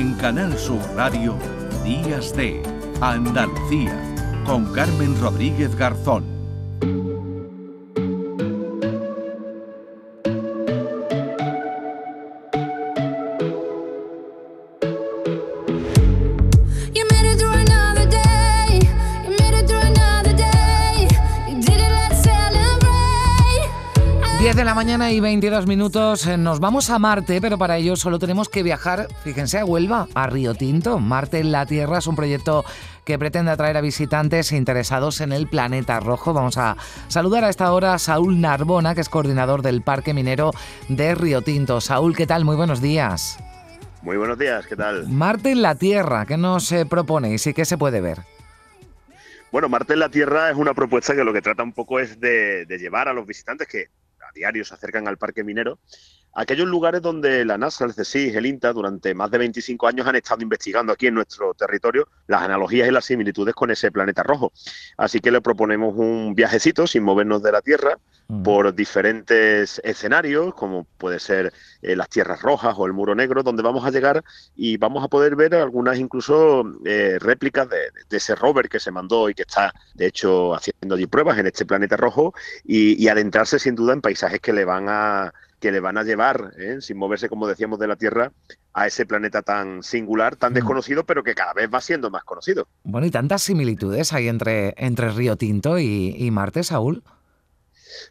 En Canal Sur Radio, Días de Andalucía, con Carmen Rodríguez Garzón. 10 de la mañana y 22 minutos. Eh, nos vamos a Marte, pero para ello solo tenemos que viajar, fíjense, a Huelva, a Río Tinto. Marte en la Tierra es un proyecto que pretende atraer a visitantes interesados en el planeta rojo. Vamos a saludar a esta hora a Saúl Narbona, que es coordinador del Parque Minero de Río Tinto. Saúl, ¿qué tal? Muy buenos días. Muy buenos días, ¿qué tal? Marte en la Tierra, ¿qué nos eh, proponéis y qué se puede ver? Bueno, Marte en la Tierra es una propuesta que lo que trata un poco es de llevar a los visitantes que diarios se acercan al parque minero, aquellos lugares donde la NASA, el CSIC, el INTA, durante más de 25 años han estado investigando aquí en nuestro territorio las analogías y las similitudes con ese planeta rojo. Así que le proponemos un viajecito sin movernos de la Tierra por diferentes escenarios, como puede ser eh, las tierras rojas o el muro negro, donde vamos a llegar y vamos a poder ver algunas incluso eh, réplicas de, ese rover que se mandó y que está, de hecho, haciendo allí pruebas en este planeta rojo y, adentrarse sin duda en paisajes que le van a que le van a llevar, ¿eh? sin moverse, como decíamos, de la Tierra, a ese planeta tan singular, tan desconocido, pero que cada vez va siendo más conocido. Bueno, y tantas similitudes hay entre, entre Río Tinto y, y Marte, Saúl.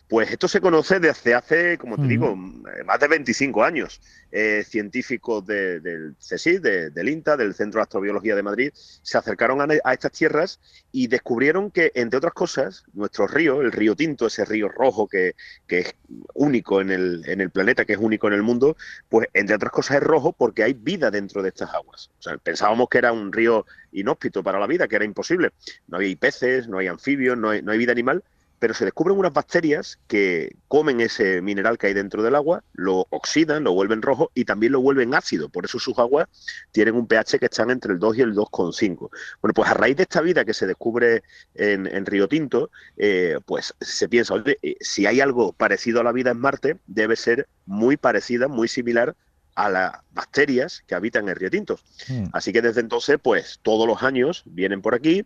Pues esto se conoce desde hace, como te digo, más de 25 años. Eh, científicos del CSIC, del INTA, del Centro de Astrobiología de Madrid, se acercaron a, estas tierras y descubrieron que, entre otras cosas, nuestro río, el río Tinto, ese río rojo que, es único en el, en el, planeta, que es único en el mundo, pues entre otras cosas es rojo porque hay vida dentro de estas aguas. O sea, pensábamos que era un río inhóspito para la vida, que era imposible. No hay peces, no hay anfibios, no hay vida animal, pero se descubren unas bacterias que comen ese mineral que hay dentro del agua, lo oxidan, lo vuelven rojo y también lo vuelven ácido. Por eso sus aguas tienen un pH que están entre el 2 y el 2,5. Bueno, pues a raíz de esta vida que se descubre en, Río Tinto, eh, pues se piensa, oye, eh, si hay algo parecido a la vida en Marte, debe ser muy parecida, muy similar a las bacterias que habitan en Río Tinto. Hmm. Así que desde entonces, pues todos los años vienen por aquí,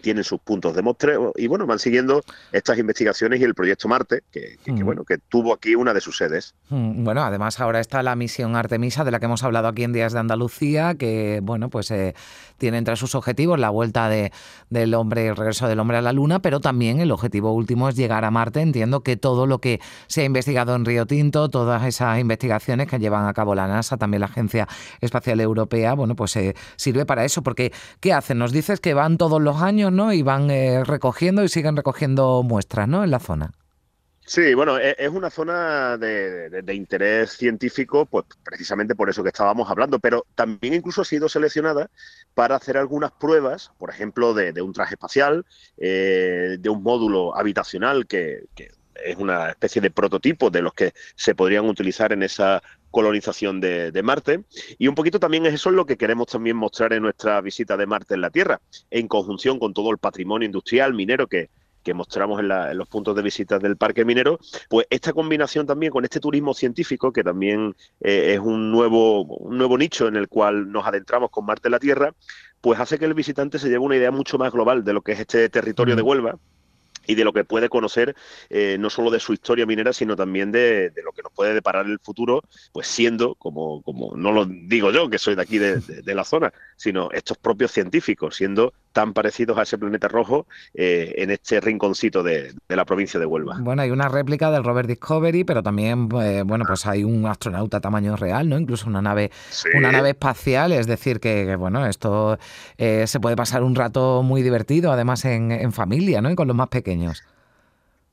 tienen sus puntos de muestreo y bueno, van siguiendo estas investigaciones y el proyecto Marte, que, mm. bueno, que tuvo aquí una de sus sedes. Mm, bueno, además ahora está la misión Artemisa, de la que hemos hablado aquí en Días de Andalucía, que bueno, pues eh, tiene entre sus objetivos la vuelta de, del hombre, el regreso del hombre a la Luna, pero también el objetivo último es llegar a Marte. Entiendo que todo lo que se ha investigado en Río Tinto, todas esas investigaciones que llevan a cabo la NASA, también la Agencia Espacial Europea, bueno, pues eh, sirve para eso, porque ¿qué hacen? Nos dices que van todos los años ¿no? Y van eh, recogiendo y siguen recogiendo muestras, ¿no? En la zona. Sí, bueno, e, es una zona de, interés científico, pues precisamente por eso que estábamos hablando, pero también incluso ha sido seleccionada para hacer algunas pruebas, por ejemplo, de, un traje espacial, eh, de un módulo habitacional que, que es una especie de prototipo de los que se podrían utilizar en esa colonización de, Marte. Y un poquito también es eso lo que queremos también mostrar en nuestra visita de Marte en la Tierra, en conjunción con todo el patrimonio industrial minero que, mostramos en, los puntos de visita del parque minero, pues esta combinación también con este turismo científico, que también eh, es un nuevo, un nuevo nicho en el cual nos adentramos con Marte en la Tierra, pues hace que el visitante se lleve una idea mucho más global de lo que es este territorio de mm. Huelva, y de lo que puede conocer eh, no solo de su historia minera, sino también de, lo que nos puede deparar el futuro, pues siendo, como, como no lo digo yo, que soy de aquí de, de la zona, sino estos propios científicos, siendo tan parecidos a ese planeta rojo eh, en este rinconcito de, la provincia de Huelva. Bueno, hay una réplica del rover Discovery, pero también, eh, bueno, pues hay un astronauta a tamaño real, ¿no? Incluso una nave, una nave espacial, es decir, que, bueno, esto eh, se puede pasar un rato muy divertido, además en, en familia, ¿no? Y con los más pequeños.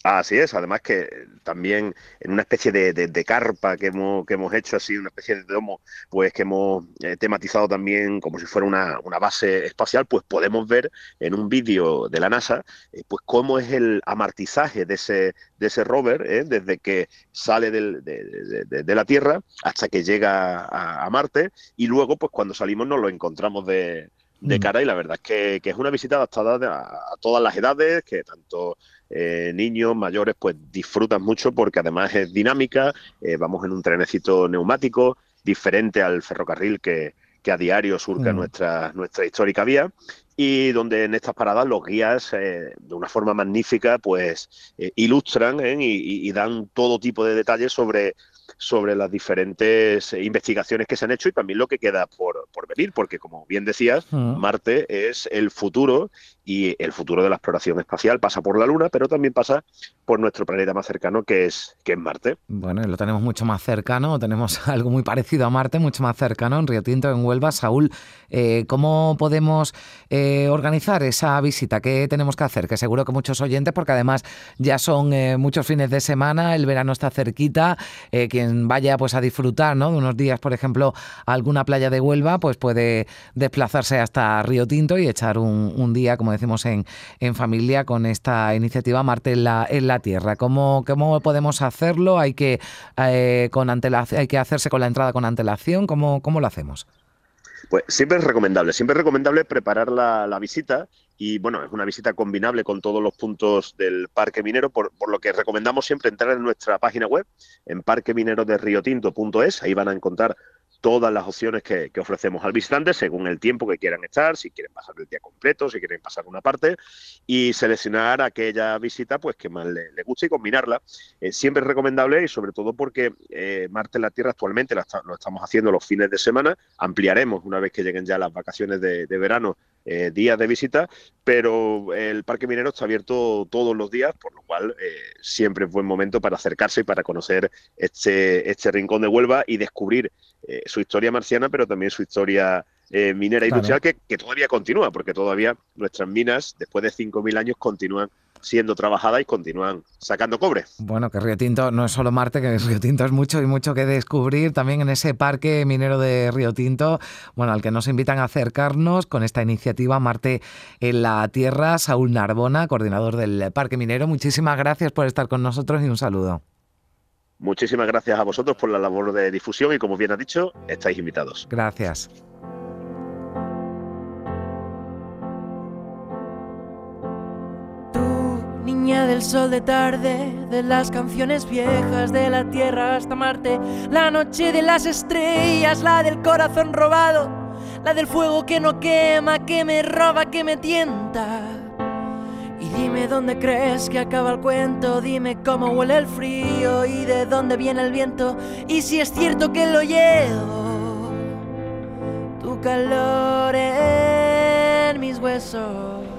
Así es, además que también en una especie de, carpa que hemos, que hemos hecho así, una especie de domo, pues que hemos eh, tematizado también como si fuera una, base espacial, pues podemos ver en un vídeo de la NASA, eh, pues cómo es el amartizaje de ese, de ese rover, eh, desde que sale de, la Tierra hasta que llega a, Marte, y luego pues cuando salimos nos lo encontramos de, mm. cara y la verdad es que, es una visita adaptada a, a todas las edades, que tanto eh, niños, mayores, pues disfrutan mucho porque además es dinámica, eh, vamos en un trenecito neumático, diferente al ferrocarril que, que a diario surca mm. nuestra, nuestra histórica vía y donde en estas paradas los guías eh, de una forma magnífica pues eh, ilustran ¿eh? y, dan todo tipo de detalles sobre, sobre las diferentes investigaciones que se han hecho y también lo que queda por, por venir, porque como bien decías, mm. Marte es el futuro y el futuro de la exploración espacial pasa por la Luna, pero también pasa por nuestro planeta más cercano, que es, que es Marte. Bueno, lo tenemos mucho más cercano, tenemos algo muy parecido a Marte, mucho más cercano, en Río Tinto, en Huelva. Saúl, eh, ¿cómo podemos eh, organizar esa visita? ¿Qué tenemos que hacer? Que seguro que muchos oyentes, porque además ya son eh, muchos fines de semana, el verano está cerquita, quien vaya pues a disfrutar ¿no? de unos días, por ejemplo, a alguna playa de Huelva, pues puede desplazarse hasta Río Tinto y echar un, un día, como decimos en, en familia con esta iniciativa Marte en la, en la Tierra. ¿Cómo, ¿Cómo podemos hacerlo? ¿Hay que, eh, con ¿Hay que hacerse con la entrada con antelación? ¿Cómo, cómo lo hacemos? Pues siempre es recomendable, siempre es recomendable preparar la, visita y bueno, es una visita combinable con todos los puntos del Parque Minero, por, por, lo que recomendamos siempre entrar en nuestra página web, en parquemineroderriotinto.es, ahí van a encontrar todas las opciones que, ofrecemos al visitante según el tiempo que quieran estar, si quieren pasar el día completo, si quieren pasar una parte y seleccionar aquella visita pues que más le, guste y combinarla. Eh, siempre es recomendable y sobre todo porque eh, Marte en la Tierra actualmente lo, estamos haciendo los fines de semana, ampliaremos una vez que lleguen ya las vacaciones de, verano eh, días de visita, pero el Parque Minero está abierto todos los días, por lo cual siempre es buen momento para acercarse y para conocer este, este rincón de Huelva y descubrir eh, su historia marciana, pero también su historia eh, minera y industrial, que, todavía continúa, porque todavía nuestras minas, después de 5.000 años, continúan siendo trabajadas y continúan sacando cobre. Bueno, que Río Tinto no es solo Marte, que Río Tinto es mucho y mucho que descubrir también en ese parque minero de Río Tinto, bueno, al que nos invitan a acercarnos con esta iniciativa Marte en la Tierra. Saúl Narbona, coordinador del Parque Minero, muchísimas gracias por estar con nosotros y un saludo. Muchísimas gracias a vosotros por la labor de difusión y como bien ha dicho, estáis invitados. Gracias. Del sol de tarde, de las canciones viejas de la tierra hasta Marte, la noche de las estrellas, la del corazón robado, la del fuego que no quema, que me roba, que me tienta y dime dónde crees que acaba el cuento, dime cómo huele el frío y de dónde viene el viento y si es cierto que lo llevo, tu calor en mis huesos.